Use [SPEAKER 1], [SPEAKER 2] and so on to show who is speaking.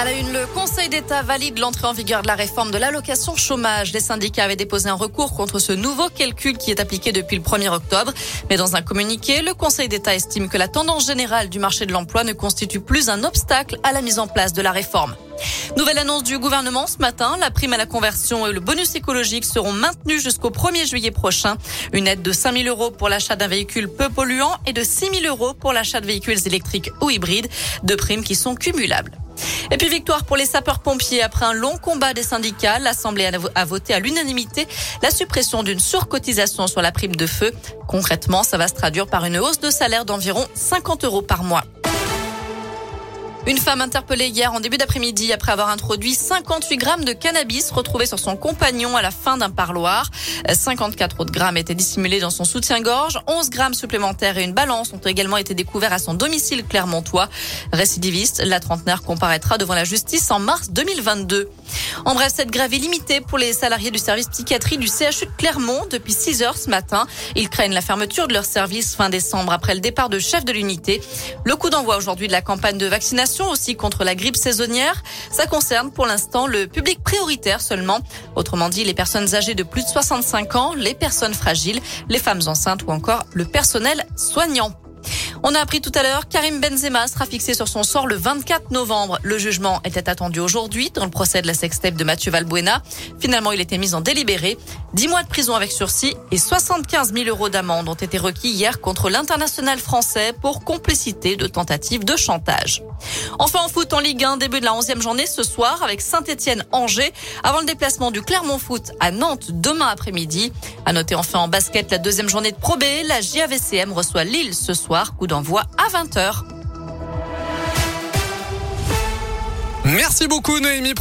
[SPEAKER 1] À la une, le Conseil d'État valide l'entrée en vigueur de la réforme de l'allocation chômage. Les syndicats avaient déposé un recours contre ce nouveau calcul qui est appliqué depuis le 1er octobre. Mais dans un communiqué, le Conseil d'État estime que la tendance générale du marché de l'emploi ne constitue plus un obstacle à la mise en place de la réforme. Nouvelle annonce du gouvernement ce matin. La prime à la conversion et le bonus écologique seront maintenus jusqu'au 1er juillet prochain. Une aide de 5 000 euros pour l'achat d'un véhicule peu polluant et de 6 000 euros pour l'achat de véhicules électriques ou hybrides. Deux primes qui sont cumulables. Et puis victoire pour les sapeurs-pompiers après un long combat des syndicats. L'Assemblée a voté à l'unanimité la suppression d'une surcotisation sur la prime de feu. Concrètement, ça va se traduire par une hausse de salaire d'environ 50 euros par mois. Une femme interpellée hier en début d'après-midi après avoir introduit 58 grammes de cannabis retrouvés sur son compagnon à la fin d'un parloir. 54 autres grammes étaient dissimulés dans son soutien-gorge. 11 grammes supplémentaires et une balance ont également été découverts à son domicile clermontois. Récidiviste, la trentenaire comparaîtra devant la justice en mars 2022. En bref, cette grève est limitée pour les salariés du service psychiatrie du CHU de Clermont depuis 6 heures ce matin. Ils craignent la fermeture de leur service fin décembre après le départ de chef de l'unité. Le coup d'envoi aujourd'hui de la campagne de vaccination aussi contre la grippe saisonnière. Ça concerne pour l'instant le public prioritaire seulement. Autrement dit, les personnes âgées de plus de 65 ans, les personnes fragiles, les femmes enceintes ou encore le personnel soignant. On a appris tout à l'heure, Karim Benzema sera fixé sur son sort le 24 novembre. Le jugement était attendu aujourd'hui dans le procès de la sextape de Mathieu Valbuena. Finalement, il était mis en délibéré. 10 mois de prison avec sursis et 75 000 euros d'amende ont été requis hier contre l'international français pour complicité de tentative de chantage. Enfin en foot en Ligue 1, début de la 11e journée ce soir avec Saint-Etienne-Angers avant le déplacement du Clermont Foot à Nantes demain après-midi. À noter enfin en basket la deuxième journée de Pro B, la JAVCM reçoit Lille ce soir, d'envoi à 20h.
[SPEAKER 2] Merci beaucoup Noémie.